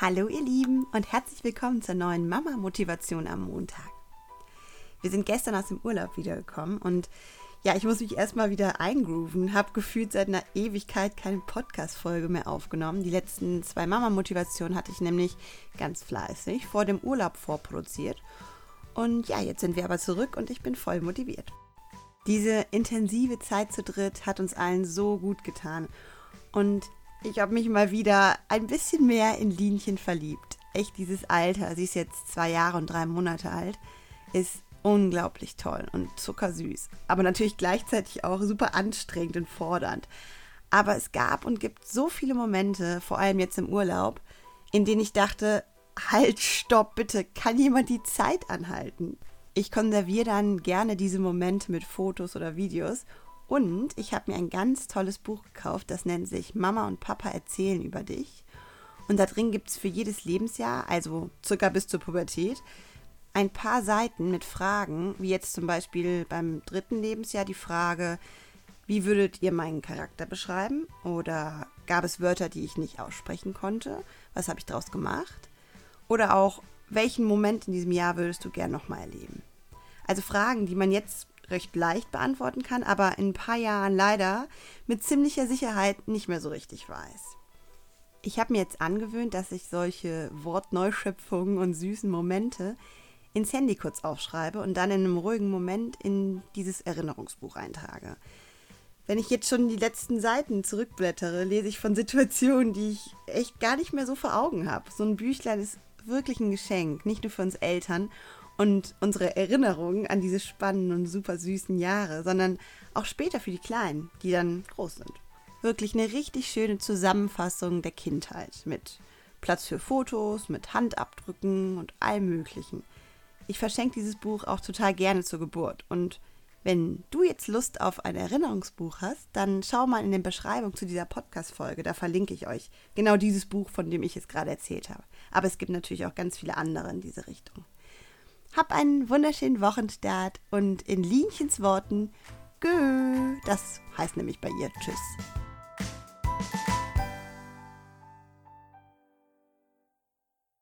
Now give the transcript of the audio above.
Hallo ihr Lieben und herzlich willkommen zur neuen Mama-Motivation am Montag. Wir sind gestern aus dem Urlaub wiedergekommen und ja, ich muss mich erstmal wieder eingrooven, habe gefühlt seit einer Ewigkeit keine Podcast-Folge mehr aufgenommen. Die letzten zwei Mama-Motivationen hatte ich nämlich ganz fleißig vor dem Urlaub vorproduziert. Und ja, jetzt sind wir aber zurück und ich bin voll motiviert. Diese intensive Zeit zu dritt hat uns allen so gut getan. Und ich habe mich mal wieder ein bisschen mehr in Linchen verliebt. Echt dieses Alter, sie ist jetzt zwei Jahre und drei Monate alt, ist unglaublich toll und zuckersüß. Aber natürlich gleichzeitig auch super anstrengend und fordernd. Aber es gab und gibt so viele Momente, vor allem jetzt im Urlaub, in denen ich dachte, halt, stopp, bitte, kann jemand die Zeit anhalten? Ich konserviere dann gerne diese Momente mit Fotos oder Videos und ich habe mir ein ganz tolles Buch gekauft, das nennt sich Mama und Papa erzählen über dich. Und da drin gibt es für jedes Lebensjahr, also circa bis zur Pubertät, ein paar Seiten mit Fragen, wie jetzt zum Beispiel beim dritten Lebensjahr die Frage, wie würdet ihr meinen Charakter beschreiben? Oder gab es Wörter, die ich nicht aussprechen konnte? Was habe ich daraus gemacht? Oder auch, welchen Moment in diesem Jahr würdest du gern nochmal erleben? Also Fragen, die man jetzt recht leicht beantworten kann, aber in ein paar Jahren leider mit ziemlicher Sicherheit nicht mehr so richtig weiß. Ich habe mir jetzt angewöhnt, dass ich solche Wortneuschöpfungen und süßen Momente ins Handy kurz aufschreibe und dann in einem ruhigen Moment in dieses Erinnerungsbuch eintrage. Wenn ich jetzt schon die letzten Seiten zurückblättere, lese ich von Situationen, die ich echt gar nicht mehr so vor Augen habe. So ein Büchlein ist wirklich ein Geschenk, nicht nur für uns Eltern und unsere Erinnerungen an diese spannenden und super süßen Jahre, sondern auch später für die Kleinen, die dann groß sind. Wirklich eine richtig schöne Zusammenfassung der Kindheit mit Platz für Fotos, mit Handabdrücken und allem Möglichen. Ich verschenke dieses Buch auch total gerne zur Geburt und wenn du jetzt Lust auf ein Erinnerungsbuch hast, dann schau mal in der Beschreibung zu dieser Podcast-Folge. Da verlinke ich euch genau dieses Buch, von dem ich es gerade erzählt habe. Aber es gibt natürlich auch ganz viele andere in diese Richtung. Hab einen wunderschönen Wochenstart und in Lienchens Worten, Gö. Das heißt nämlich bei ihr Tschüss.